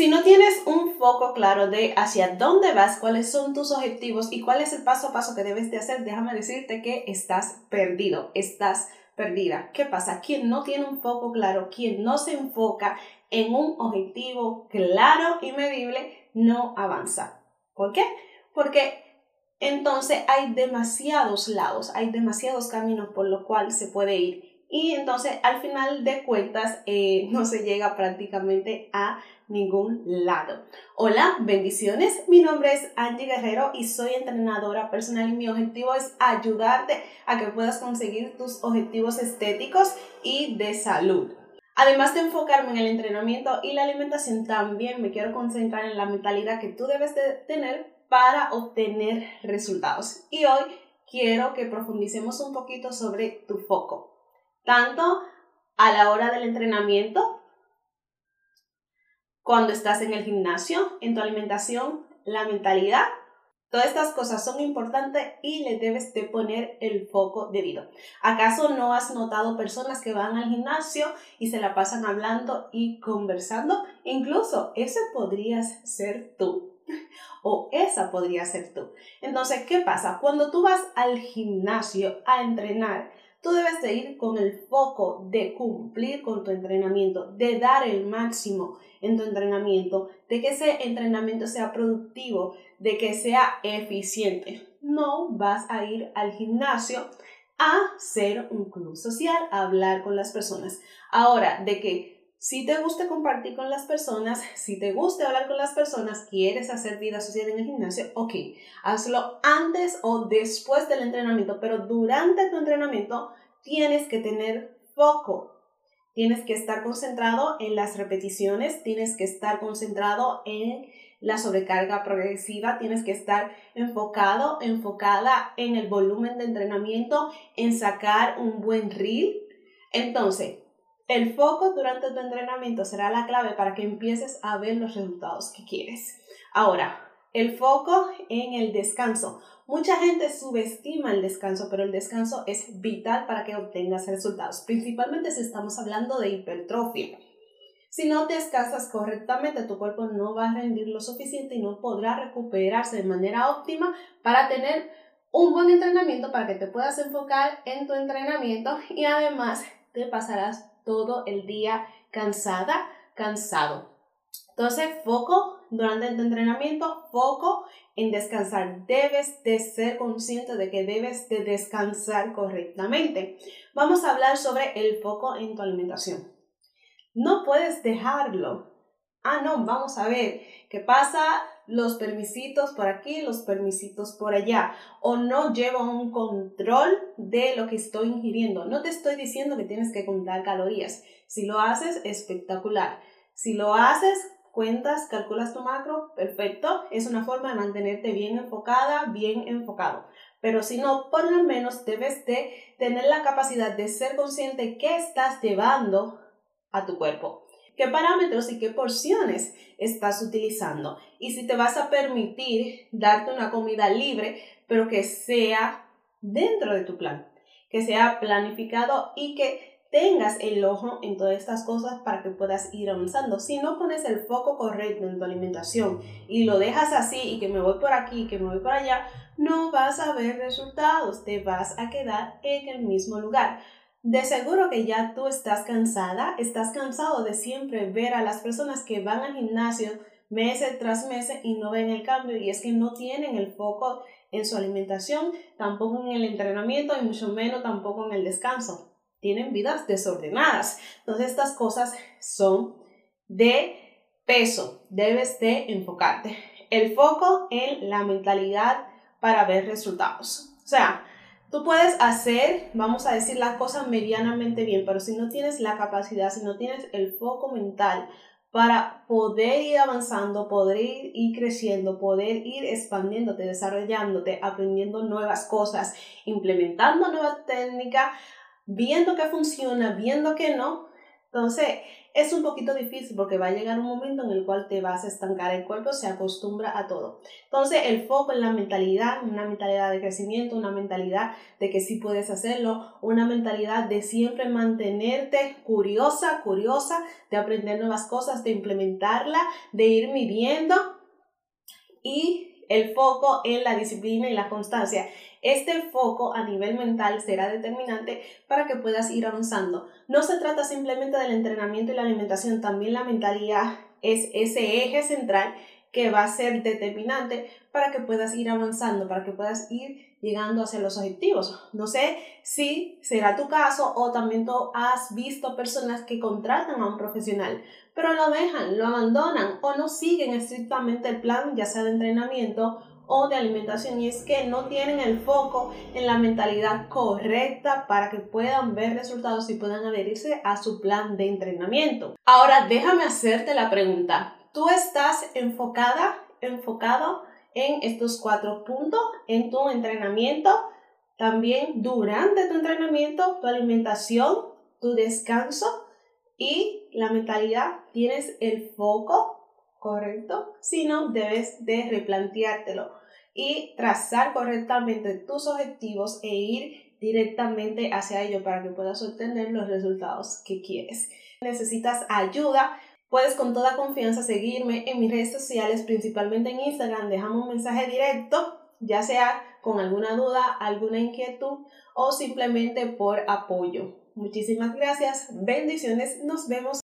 Si no tienes un foco claro de hacia dónde vas, cuáles son tus objetivos y cuál es el paso a paso que debes de hacer, déjame decirte que estás perdido, estás perdida. ¿Qué pasa? Quien no tiene un foco claro, quien no se enfoca en un objetivo claro y medible, no avanza. ¿Por qué? Porque entonces hay demasiados lados, hay demasiados caminos por los cuales se puede ir. Y entonces al final de cuentas eh, no se llega prácticamente a ningún lado. Hola, bendiciones. Mi nombre es Angie Guerrero y soy entrenadora personal y mi objetivo es ayudarte a que puedas conseguir tus objetivos estéticos y de salud. Además de enfocarme en el entrenamiento y la alimentación, también me quiero concentrar en la mentalidad que tú debes de tener para obtener resultados. Y hoy quiero que profundicemos un poquito sobre tu foco, tanto a la hora del entrenamiento cuando estás en el gimnasio, en tu alimentación, la mentalidad. Todas estas cosas son importantes y le debes de poner el foco debido. ¿Acaso no has notado personas que van al gimnasio y se la pasan hablando y conversando? Incluso ese podrías ser tú. O esa podría ser tú. Entonces, ¿qué pasa? Cuando tú vas al gimnasio a entrenar, tú debes de ir con el foco de cumplir con tu entrenamiento, de dar el máximo en tu entrenamiento, de que ese entrenamiento sea productivo, de que sea eficiente. No vas a ir al gimnasio a ser un club social, a hablar con las personas. Ahora, de que si te gusta compartir con las personas, si te gusta hablar con las personas, quieres hacer vida social en el gimnasio, ok, hazlo antes o después del entrenamiento, pero durante tu entrenamiento tienes que tener foco, Tienes que estar concentrado en las repeticiones, tienes que estar concentrado en la sobrecarga progresiva, tienes que estar enfocado, enfocada en el volumen de entrenamiento, en sacar un buen reel. Entonces, el foco durante tu entrenamiento será la clave para que empieces a ver los resultados que quieres. Ahora, el foco en el descanso. Mucha gente subestima el descanso, pero el descanso es vital para que obtengas resultados, principalmente si estamos hablando de hipertrofia. Si no descansas correctamente, tu cuerpo no va a rendir lo suficiente y no podrá recuperarse de manera óptima para tener un buen entrenamiento, para que te puedas enfocar en tu entrenamiento y además te pasarás todo el día cansada, cansado. Entonces, foco durante tu entrenamiento, foco en descansar. Debes de ser consciente de que debes de descansar correctamente. Vamos a hablar sobre el foco en tu alimentación. No puedes dejarlo. Ah, no, vamos a ver qué pasa los permisitos por aquí, los permisitos por allá, o no llevo un control de lo que estoy ingiriendo. No te estoy diciendo que tienes que contar calorías. Si lo haces, espectacular. Si lo haces, cuentas, calculas tu macro, perfecto, es una forma de mantenerte bien enfocada, bien enfocado. Pero si no, por lo menos debes de tener la capacidad de ser consciente qué estás llevando a tu cuerpo, qué parámetros y qué porciones estás utilizando. Y si te vas a permitir darte una comida libre, pero que sea dentro de tu plan, que sea planificado y que tengas el ojo en todas estas cosas para que puedas ir avanzando. Si no pones el foco correcto en tu alimentación y lo dejas así y que me voy por aquí, y que me voy por allá, no vas a ver resultados, te vas a quedar en el mismo lugar. De seguro que ya tú estás cansada, estás cansado de siempre ver a las personas que van al gimnasio meses tras meses y no ven el cambio y es que no tienen el foco en su alimentación, tampoco en el entrenamiento y mucho menos tampoco en el descanso tienen vidas desordenadas. Entonces estas cosas son de peso, debes de enfocarte. El foco en la mentalidad para ver resultados. O sea, tú puedes hacer, vamos a decir, las cosas medianamente bien, pero si no tienes la capacidad, si no tienes el foco mental para poder ir avanzando, poder ir, creciendo, poder ir expandiéndote, desarrollándote, aprendiendo nuevas cosas, implementando nuevas técnicas, viendo que funciona, viendo que no, Entonces, es un poquito difícil porque va a llegar un momento en el cual te vas a estancar, el cuerpo se acostumbra a todo. Entonces, el foco en la mentalidad, una mentalidad de crecimiento, una mentalidad de que sí puedes hacerlo, una mentalidad de siempre mantenerte curiosa, curiosa, de aprender nuevas cosas, de implementarla, de ir midiendo y el foco en la disciplina y la constancia. Este foco a nivel mental será determinante para que puedas ir avanzando. No se trata simplemente del entrenamiento y la alimentación, también la mentalidad es ese eje central que va a ser determinante para que puedas ir avanzando, para que puedas ir llegando hacia los objetivos. No sé si será tu caso o también tú has visto personas que contratan a un profesional, pero lo dejan, lo abandonan o no siguen estrictamente el plan, ya sea de entrenamiento o de alimentación y es que no tienen el foco en la mentalidad correcta para que puedan ver resultados y puedan adherirse a su plan de entrenamiento. Ahora déjame hacerte la pregunta. ¿Tú estás enfocada, enfocado en estos cuatro puntos en tu entrenamiento? También durante tu entrenamiento, tu alimentación, tu descanso y la mentalidad. ¿Tienes el foco correcto? Si no, debes de replanteártelo y trazar correctamente tus objetivos e ir directamente hacia ello para que puedas obtener los resultados que quieres. Necesitas ayuda, puedes con toda confianza seguirme en mis redes sociales, principalmente en Instagram, déjame un mensaje directo, ya sea con alguna duda, alguna inquietud o simplemente por apoyo. Muchísimas gracias, bendiciones, nos vemos.